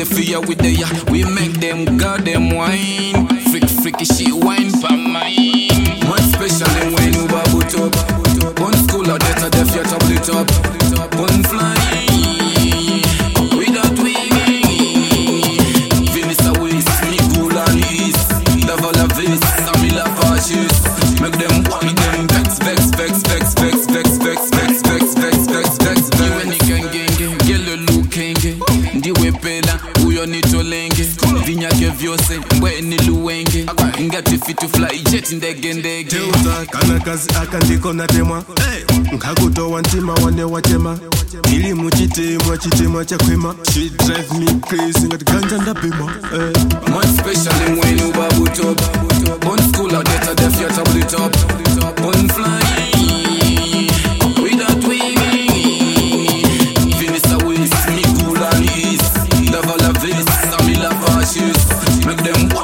the fear with the. byose ngwe niluwenge. Ingati fit fly jet ndegendegeuta kana kazi akandikona temwa nkakutowa ntima wane watema. Ili muchitemwa chitemwa chakwema she drive me crazy ngati ganja ndabhema. Eh. most specially mwenu babutoba bon school adeta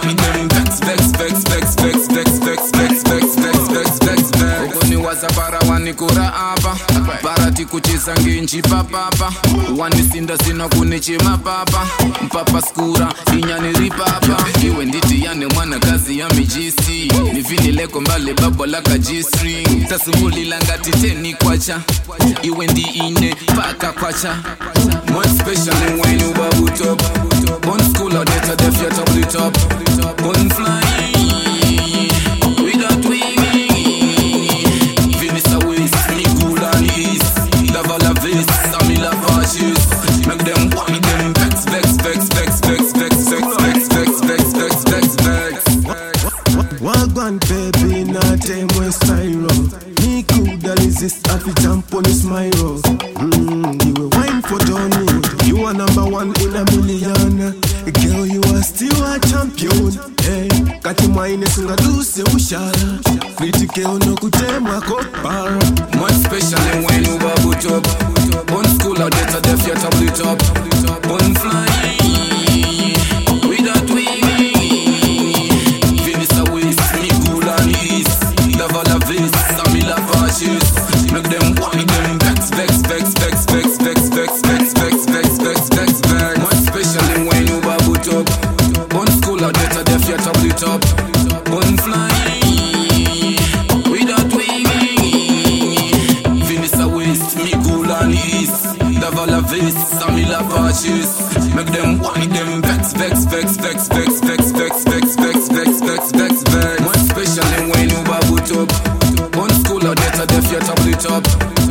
Make them want them vex, vex, vex, vex, vex, vex, vex, vex, vex, vex, vex, vex, vex. Ukoni wasapara wanikura apa parati kucheza ngenji papapa wanisinda sina kunichema papa mpapa skura inyani ripapa. Iwe nditi yane mwana kazi ya mijisi. Nivinileko mbale babo la kajistring tasumulila ngati teni kwacha. Iwe ndi ine paka kwacha. More especially when you bubble top. One school or that a def you double it up One fly Without wing Vinisa me cool and fascist Make them them vex, vex, vex, vex, vex, vex, vex, vex, vex, vex, vex, vex, baby spyro me resist afi jump on this myro mm, you were wine for Johnny are number one in a million. Girl you are still a champion. Hey, kati mwaine singaduse ushala fitike unokutemwa kopara More especially when you cool and east Devil a vis, Samila fascist Make them want them vex, vex, vex, vex, vex, vex, vex, vex, vex, vex, vex, vex, vex especially when you bubble top One school or that a def you double it up